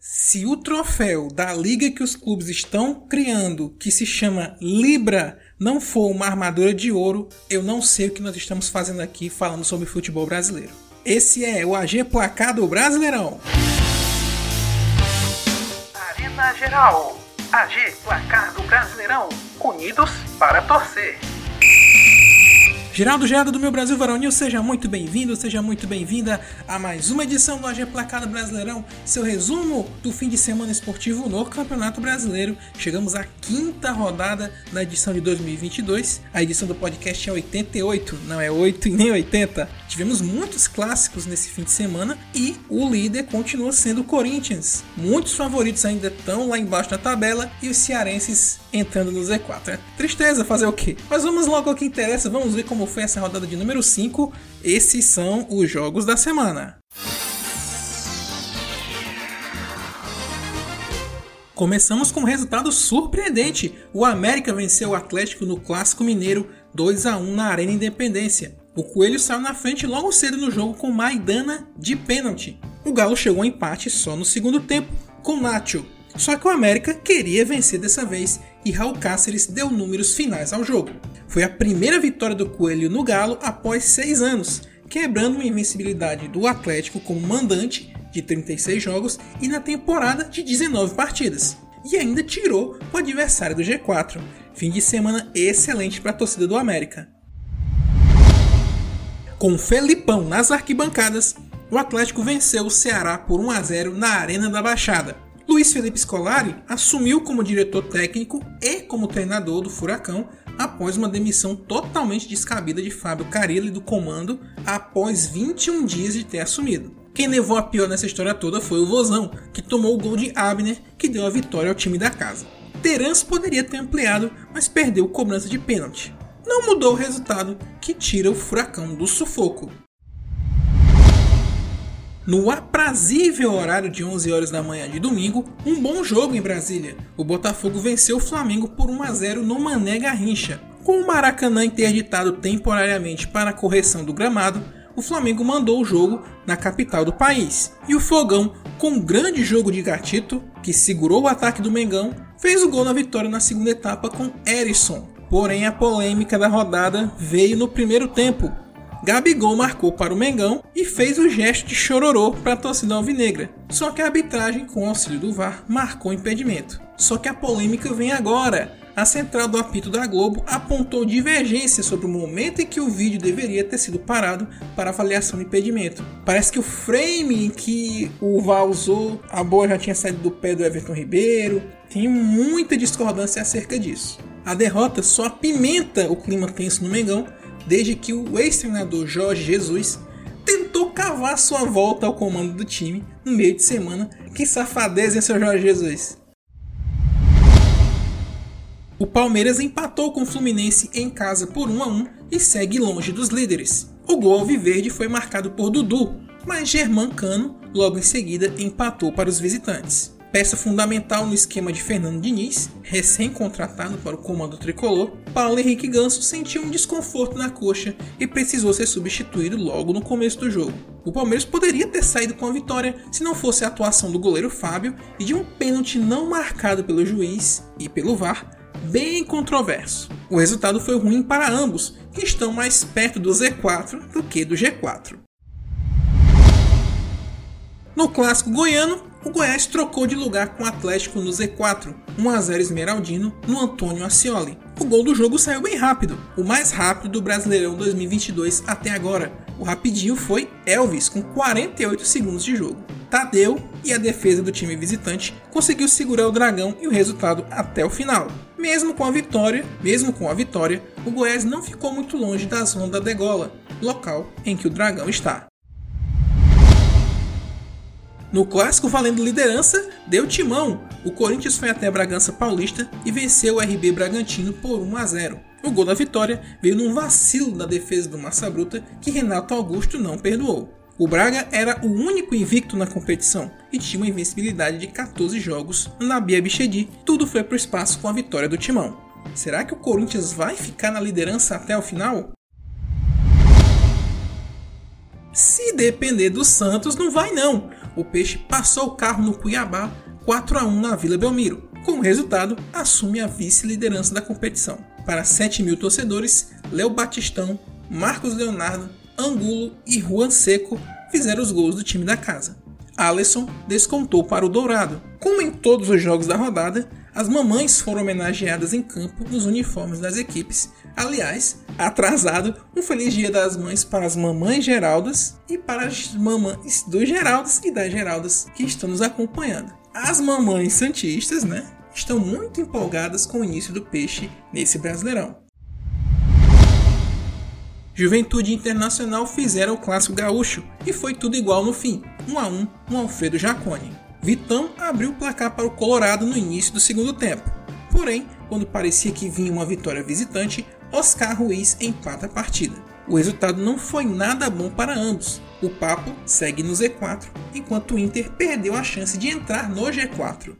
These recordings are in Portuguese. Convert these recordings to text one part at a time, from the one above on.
Se o troféu da liga que os clubes estão criando, que se chama Libra, não for uma armadura de ouro, eu não sei o que nós estamos fazendo aqui falando sobre futebol brasileiro. Esse é o AG Placar do Brasileirão. Arena Geral. AG Placar do Brasileirão. Unidos para torcer. Geraldo Gerado do Meu Brasil Varonil, seja muito bem-vindo, seja muito bem-vinda a mais uma edição do AG Placado Brasileirão, seu resumo do fim de semana esportivo no Campeonato Brasileiro. Chegamos à quinta rodada da edição de 2022. A edição do podcast é 88, não é 8 e nem 80. Tivemos muitos clássicos nesse fim de semana e o líder continua sendo o Corinthians. Muitos favoritos ainda estão lá embaixo na tabela e os cearenses entrando no Z4. É tristeza fazer o quê? Mas vamos logo ao que interessa, vamos ver como foi essa rodada de número 5. Esses são os jogos da semana. Começamos com um resultado surpreendente. O América venceu o Atlético no Clássico Mineiro 2 a 1 na Arena Independência. O Coelho saiu na frente logo cedo no jogo com Maidana de pênalti. O Galo chegou ao empate só no segundo tempo, com Nacho. Só que o América queria vencer dessa vez e Raul Cáceres deu números finais ao jogo. Foi a primeira vitória do Coelho no Galo após seis anos, quebrando uma invencibilidade do Atlético como mandante de 36 jogos e na temporada de 19 partidas. E ainda tirou o adversário do G4. Fim de semana excelente para a torcida do América. Com Felipão nas arquibancadas, o Atlético venceu o Ceará por 1 a 0 na Arena da Baixada. Luiz Felipe Scolari assumiu como diretor técnico e como treinador do Furacão após uma demissão totalmente descabida de Fábio Carilli do comando após 21 dias de ter assumido. Quem levou a pior nessa história toda foi o Vozão, que tomou o gol de Abner, que deu a vitória ao time da casa. Terence poderia ter ampliado, mas perdeu cobrança de pênalti. Não mudou o resultado, que tira o Furacão do sufoco. No aprazível horário de 11 horas da manhã de domingo, um bom jogo em Brasília. O Botafogo venceu o Flamengo por 1 a 0 no Mané Garrincha. Com o Maracanã interditado temporariamente para a correção do gramado, o Flamengo mandou o jogo na capital do país. E o Fogão, com um grande jogo de gatito, que segurou o ataque do Mengão, fez o gol na vitória na segunda etapa com Erisson. Porém, a polêmica da rodada veio no primeiro tempo, Gabigol marcou para o Mengão e fez o gesto de chororô para a torcida alvinegra. Só que a arbitragem, com auxílio do VAR, marcou impedimento. Só que a polêmica vem agora. A central do apito da Globo apontou divergência sobre o momento em que o vídeo deveria ter sido parado para avaliação de impedimento. Parece que o frame em que o VAR usou, a bola já tinha saído do pé do Everton Ribeiro. Tem muita discordância acerca disso. A derrota só apimenta o clima tenso no Mengão desde que o ex-treinador Jorge Jesus tentou cavar sua volta ao comando do time no meio de semana. Que safadeza, hein, seu Jorge Jesus? O Palmeiras empatou com o Fluminense em casa por 1 a 1 e segue longe dos líderes. O gol alviverde foi marcado por Dudu, mas Germán Cano logo em seguida empatou para os visitantes. Peça fundamental no esquema de Fernando Diniz, recém-contratado para o comando tricolor, Paulo Henrique Ganso sentiu um desconforto na coxa e precisou ser substituído logo no começo do jogo. O Palmeiras poderia ter saído com a vitória se não fosse a atuação do goleiro Fábio e de um pênalti não marcado pelo juiz e pelo VAR, bem controverso. O resultado foi ruim para ambos, que estão mais perto do Z4 do que do G4. No clássico goiano, o Goiás trocou de lugar com o Atlético no Z4, 1x0 Esmeraldino no Antônio Ascioli. O gol do jogo saiu bem rápido, o mais rápido do Brasileirão 2022 até agora. O rapidinho foi Elvis, com 48 segundos de jogo. Tadeu e a defesa do time visitante conseguiu segurar o Dragão e o resultado até o final. Mesmo com a vitória, mesmo com a vitória, o Goiás não ficou muito longe da zona da degola, local em que o Dragão está. No clássico valendo liderança, deu timão. O Corinthians foi até Bragança Paulista e venceu o RB Bragantino por 1 a 0. O gol da vitória veio num vacilo da defesa do Massa Bruta que Renato Augusto não perdoou. O Braga era o único invicto na competição e tinha uma invencibilidade de 14 jogos na Bia Bichedi. Tudo foi para o espaço com a vitória do Timão. Será que o Corinthians vai ficar na liderança até o final? Se depender do Santos, não vai não. O Peixe passou o carro no Cuiabá 4 a 1 na Vila Belmiro. Com o resultado, assume a vice-liderança da competição. Para 7 mil torcedores, Léo Batistão, Marcos Leonardo, Angulo e Juan Seco fizeram os gols do time da casa. Alisson descontou para o Dourado. Como em todos os jogos da rodada, as mamães foram homenageadas em campo nos uniformes das equipes. Aliás, atrasado, um feliz dia das mães para as mamães Geraldas e para as mamães dos Geraldas e das Geraldas que estão nos acompanhando. As mamães santistas, né, estão muito empolgadas com o início do peixe nesse Brasileirão. Juventude Internacional fizeram o clássico gaúcho e foi tudo igual no fim, 1 a 1 no Alfredo Jaconi. Vitão abriu o placar para o Colorado no início do segundo tempo. Porém, quando parecia que vinha uma vitória visitante, Oscar Ruiz empata a partida. O resultado não foi nada bom para ambos. O Papo segue no Z4, enquanto o Inter perdeu a chance de entrar no G4.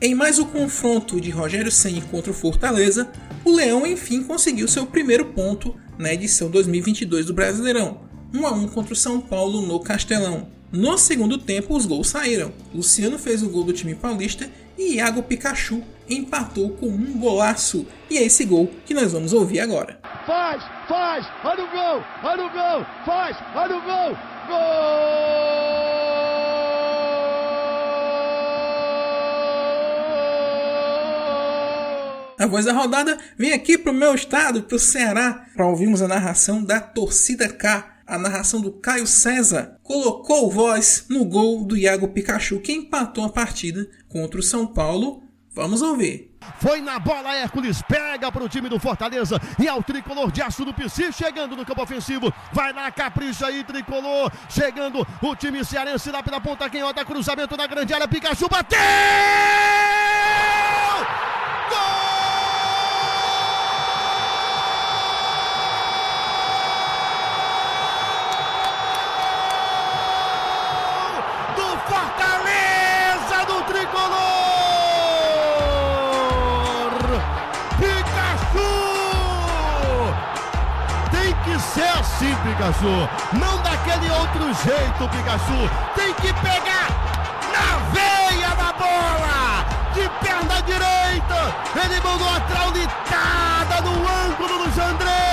Em mais um confronto de Rogério Ceni contra o Fortaleza, o Leão enfim conseguiu seu primeiro ponto na edição 2022 do Brasileirão, 1 a 1 contra o São Paulo no Castelão. No segundo tempo, os gols saíram. Luciano fez o gol do time paulista e Iago Pikachu empatou com um golaço. E é esse gol que nós vamos ouvir agora. Faz, faz, olha o gol, olha o gol, faz, olha o gol, gol! A voz da rodada vem aqui pro meu estado, pro Ceará, para ouvirmos a narração da torcida K a narração do Caio César colocou voz no gol do Iago Pikachu, que empatou a partida contra o São Paulo. Vamos ouvir. Foi na bola, Hércules pega para o time do Fortaleza e ao tricolor de aço do PC chegando no campo ofensivo. Vai lá, capricha aí, tricolor. Chegando o time cearense lá pela ponta canhota, cruzamento na grande área. Pikachu bateu! Assim, Pikachu. Não daquele outro jeito, Pikachu. Tem que pegar na veia da bola. De perna direita. Ele mandou a traulitada no ângulo do Jandrei.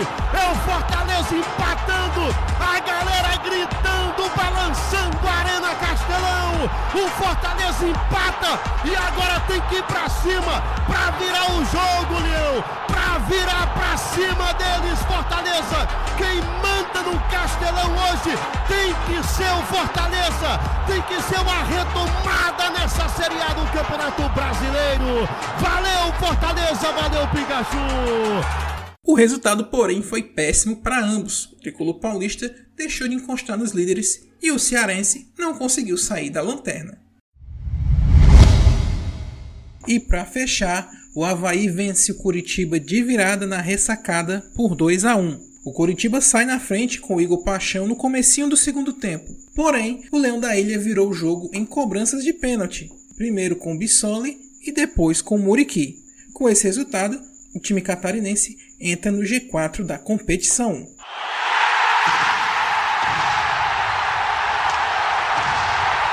É o Fortaleza empatando. A galera gritando, balançando a Arena Castelão. O Fortaleza empata e agora tem que ir pra cima pra virar o jogo, Leão. Pra virar pra cima deles, Fortaleza. Quem manda no Castelão hoje tem que ser o Fortaleza. Tem que ser uma retomada nessa Série A do Campeonato Brasileiro. Valeu, Fortaleza. Valeu, Pikachu. O resultado, porém, foi péssimo para ambos. O tricolor paulista deixou de encostar nos líderes e o cearense não conseguiu sair da lanterna. E para fechar, o Havaí vence o Curitiba de virada na ressacada por 2 a 1. O Curitiba sai na frente com o Igor Paixão no comecinho do segundo tempo. Porém, o Leão da Ilha virou o jogo em cobranças de pênalti, primeiro com Bissoli e depois com Muriqui. Com esse resultado, o time catarinense entra no G4 da competição.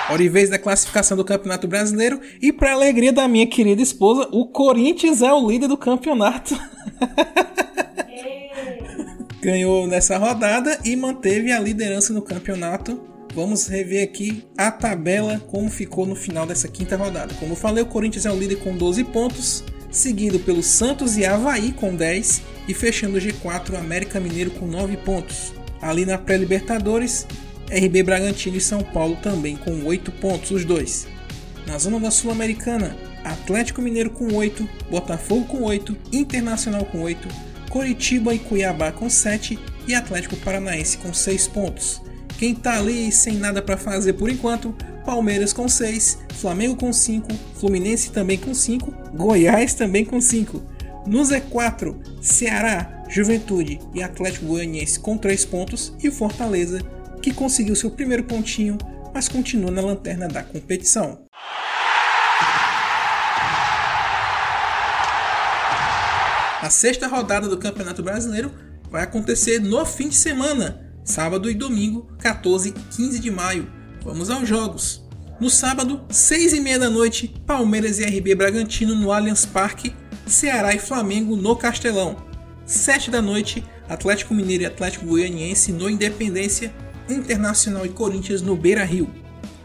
Hora e vez da classificação do Campeonato Brasileiro e para alegria da minha querida esposa, o Corinthians é o líder do campeonato. Ganhou nessa rodada e manteve a liderança no campeonato. Vamos rever aqui a tabela como ficou no final dessa quinta rodada. Como eu falei, o Corinthians é o líder com 12 pontos, seguido pelo Santos e Havaí com 10 e fechando o G4 o América Mineiro com 9 pontos. Ali na pré-Libertadores, RB Bragantino e São Paulo também com 8 pontos os dois. Na zona da Sul-Americana, Atlético Mineiro com 8, Botafogo com 8, Internacional com 8, Coritiba e Cuiabá com 7 e Atlético Paranaense com 6 pontos. Quem tá ali sem nada para fazer por enquanto, Palmeiras com 6, Flamengo com 5, Fluminense também com 5, Goiás também com 5. No Z4, Ceará, Juventude e Atlético Goianiense com 3 pontos e Fortaleza, que conseguiu seu primeiro pontinho, mas continua na lanterna da competição. A sexta rodada do Campeonato Brasileiro vai acontecer no fim de semana, sábado e domingo, 14 e 15 de maio. Vamos aos jogos. No sábado, 6 e meia da noite, Palmeiras e RB Bragantino no Allianz Parque, Ceará e Flamengo no Castelão. 7 da noite, Atlético Mineiro e Atlético Goianiense no Independência, Internacional e Corinthians no Beira Rio.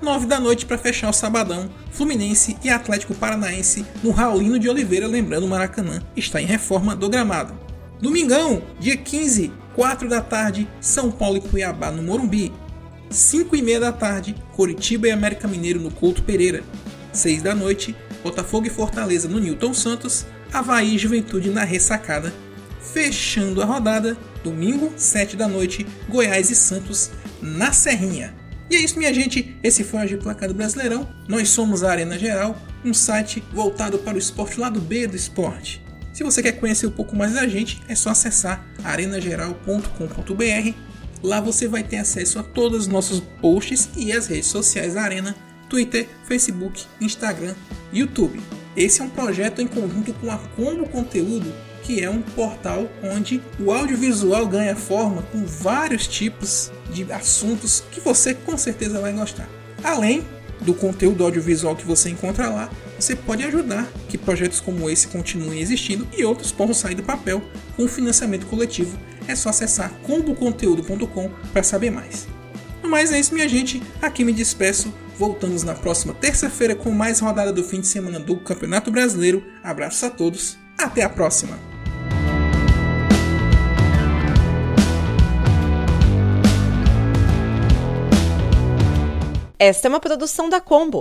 9 da noite para fechar o sabadão, Fluminense e Atlético Paranaense no Raulino de Oliveira, lembrando o Maracanã está em reforma do gramado. Domingão, dia 15, 4 da tarde, São Paulo e Cuiabá no Morumbi. 5 e meia da tarde, Coritiba e América Mineiro no Couto Pereira. 6 da noite, Botafogo e Fortaleza no Newton Santos, Havaí e Juventude na Ressacada. Fechando a rodada, domingo, 7 da noite, Goiás e Santos na Serrinha. E é isso, minha gente. Esse foi o Agir Placado Brasileirão. Nós somos a Arena Geral, um site voltado para o esporte lado B do esporte. Se você quer conhecer um pouco mais da gente, é só acessar arenageral.com.br. Lá você vai ter acesso a todos os nossos posts e as redes sociais da Arena: Twitter, Facebook, Instagram, YouTube. Esse é um projeto em conjunto com a Combo Conteúdo, que é um portal onde o audiovisual ganha forma com vários tipos de assuntos que você com certeza vai gostar. Além do conteúdo audiovisual que você encontra lá, você pode ajudar que projetos como esse continuem existindo e outros possam sair do papel com financiamento coletivo. É só acessar comboconteúdo.com para saber mais. Mas é isso, minha gente. Aqui me despeço. Voltamos na próxima terça-feira com mais rodada do fim de semana do Campeonato Brasileiro. Abraços a todos. Até a próxima. Esta é uma produção da Combo.